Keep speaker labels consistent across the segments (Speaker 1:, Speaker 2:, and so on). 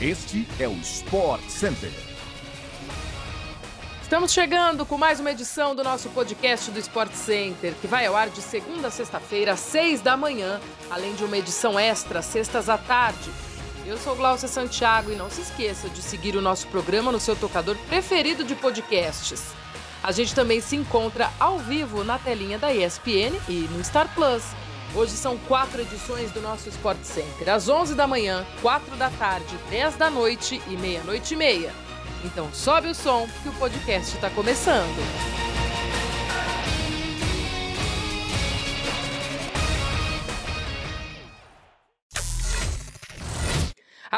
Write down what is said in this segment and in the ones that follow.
Speaker 1: Este é o Sport Center.
Speaker 2: Estamos chegando com mais uma edição do nosso podcast do Sport Center, que vai ao ar de segunda a sexta-feira, às seis da manhã, além de uma edição extra, sextas à tarde. Eu sou Glaucia Santiago e não se esqueça de seguir o nosso programa no seu tocador preferido de podcasts. A gente também se encontra ao vivo na telinha da ESPN e no Star Plus. Hoje são quatro edições do nosso Sport Center. Às 11 da manhã, 4 da tarde, 10 da noite e meia-noite e meia. Então sobe o som que o podcast está começando.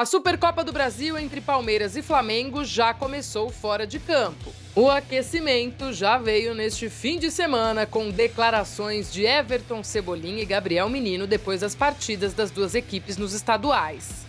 Speaker 2: A Supercopa do Brasil entre Palmeiras e Flamengo já começou fora de campo. O aquecimento já veio neste fim de semana com declarações de Everton Cebolinha e Gabriel Menino depois das partidas das duas equipes nos estaduais.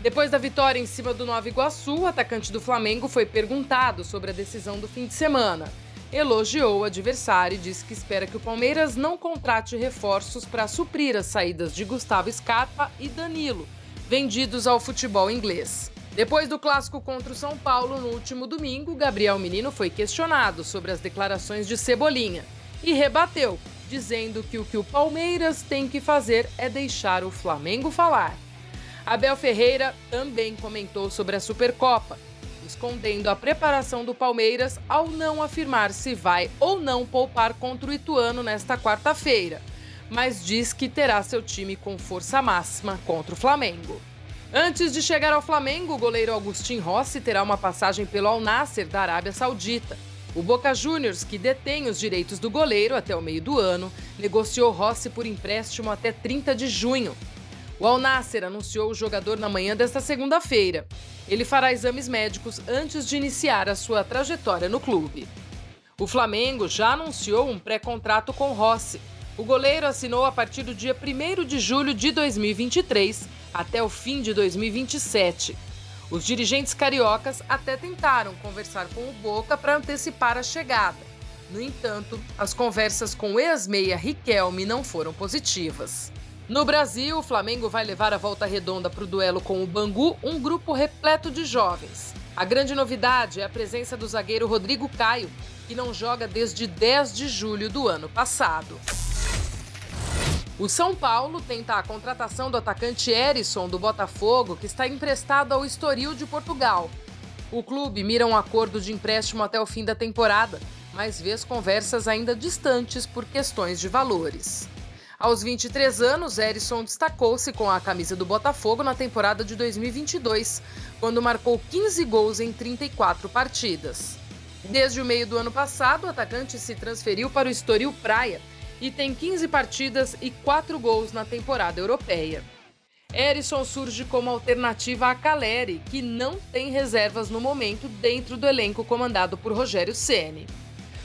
Speaker 2: Depois da vitória em cima do Nova Iguaçu, o atacante do Flamengo foi perguntado sobre a decisão do fim de semana. Elogiou o adversário e disse que espera que o Palmeiras não contrate reforços para suprir as saídas de Gustavo Scarpa e Danilo, vendidos ao futebol inglês. Depois do clássico contra o São Paulo no último domingo, Gabriel Menino foi questionado sobre as declarações de Cebolinha e rebateu, dizendo que o que o Palmeiras tem que fazer é deixar o Flamengo falar. Abel Ferreira também comentou sobre a Supercopa, escondendo a preparação do Palmeiras ao não afirmar se vai ou não poupar contra o Ituano nesta quarta-feira, mas diz que terá seu time com força máxima contra o Flamengo. Antes de chegar ao Flamengo, o goleiro Agustin Rossi terá uma passagem pelo Al Nasser da Arábia Saudita. O Boca Juniors, que detém os direitos do goleiro até o meio do ano, negociou Rossi por empréstimo até 30 de junho. O Al Nasser anunciou o jogador na manhã desta segunda-feira. Ele fará exames médicos antes de iniciar a sua trajetória no clube. O Flamengo já anunciou um pré-contrato com Rossi. O goleiro assinou a partir do dia 1 de julho de 2023 até o fim de 2027. Os dirigentes cariocas até tentaram conversar com o Boca para antecipar a chegada. No entanto, as conversas com o ex-meia Riquelme não foram positivas. No Brasil, o Flamengo vai levar a volta redonda para o duelo com o Bangu, um grupo repleto de jovens. A grande novidade é a presença do zagueiro Rodrigo Caio, que não joga desde 10 de julho do ano passado. O São Paulo tenta a contratação do atacante Erisson do Botafogo, que está emprestado ao Estoril de Portugal. O clube mira um acordo de empréstimo até o fim da temporada, mas vê as conversas ainda distantes por questões de valores. Aos 23 anos, Erisson destacou-se com a camisa do Botafogo na temporada de 2022, quando marcou 15 gols em 34 partidas. Desde o meio do ano passado, o atacante se transferiu para o Estoril Praia, e tem 15 partidas e 4 gols na temporada europeia. Erisson surge como alternativa a Caleri, que não tem reservas no momento dentro do elenco comandado por Rogério Ceni.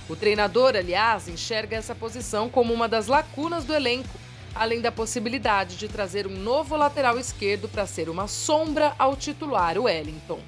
Speaker 2: O treinador, aliás, enxerga essa posição como uma das lacunas do elenco, além da possibilidade de trazer um novo lateral esquerdo para ser uma sombra ao titular Wellington.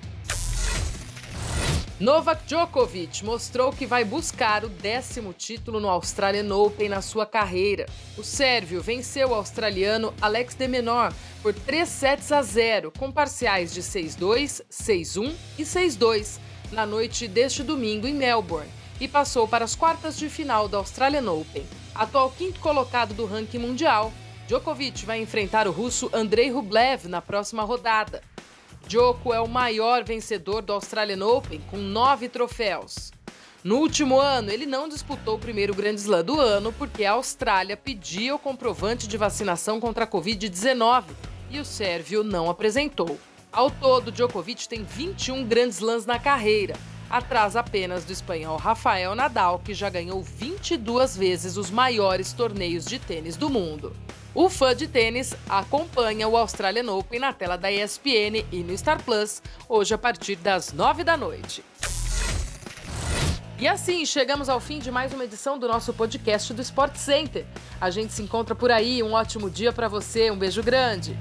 Speaker 2: Novak Djokovic mostrou que vai buscar o décimo título no Australian Open na sua carreira. O sérvio venceu o australiano Alex de Menor por 3 sets a 0, com parciais de 6-2, 6-1 e 6-2, na noite deste domingo em Melbourne, e passou para as quartas de final do Australian Open. Atual quinto colocado do ranking mundial, Djokovic vai enfrentar o russo Andrei Rublev na próxima rodada. Djoko é o maior vencedor do Australian Open, com nove troféus. No último ano, ele não disputou o primeiro Grand Slam do ano porque a Austrália pedia o comprovante de vacinação contra a Covid-19 e o sérvio não apresentou. Ao todo, Djokovic tem 21 Grand Slams na carreira, atrás apenas do espanhol Rafael Nadal, que já ganhou 22 vezes os maiores torneios de tênis do mundo. O fã de tênis acompanha o Australian Open na tela da ESPN e no Star Plus, hoje a partir das 9 da noite. E assim, chegamos ao fim de mais uma edição do nosso podcast do Sport Center. A gente se encontra por aí, um ótimo dia para você, um beijo grande.